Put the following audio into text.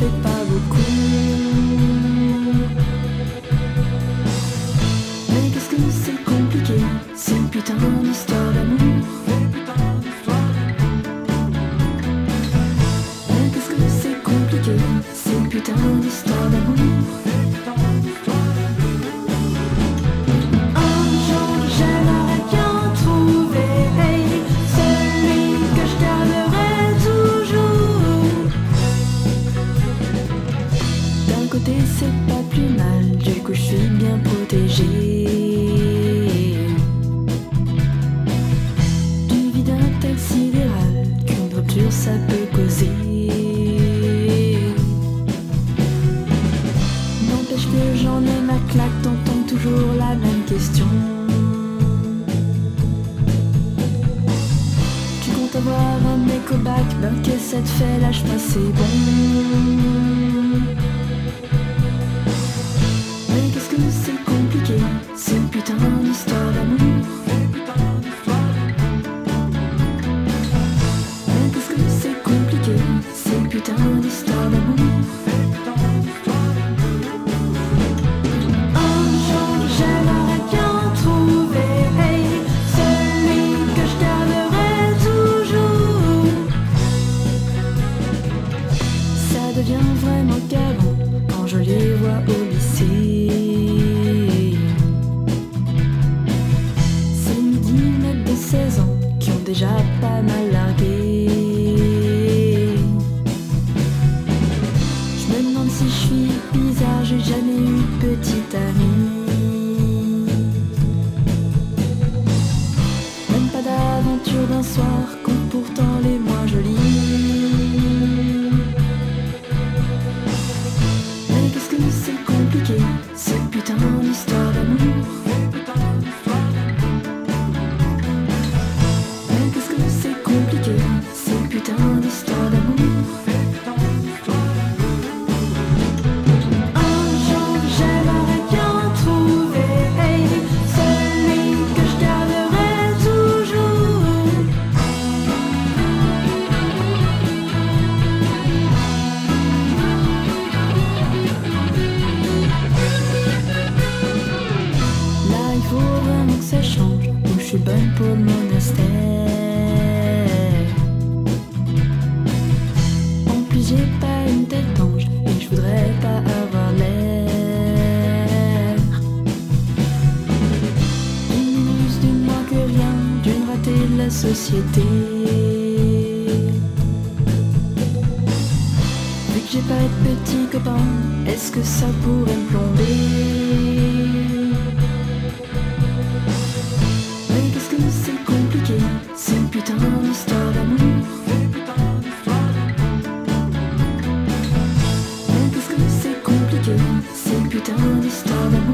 fais pas bien protégée. Du vide intersidéral qu'une rupture ça peut causer. N'empêche que j'en ai ma claque, t'entends toujours la même question. Tu comptes avoir un mec au bac, ben qu'est-ce que ça te fait, lâche pas, c'est bon. Déjà pas mal largué. Je me demande si je suis bizarre, j'ai jamais eu de petite amie. Faut vraiment que ça change, ou je suis bonne pour le monastère. En plus j'ai pas une tête d'ange et je voudrais pas avoir l'air. Une minus du moins que rien d'une ratée de la société. Vu que j'ai pas de petits copains, est-ce que ça pourrait me plomber? don't stop.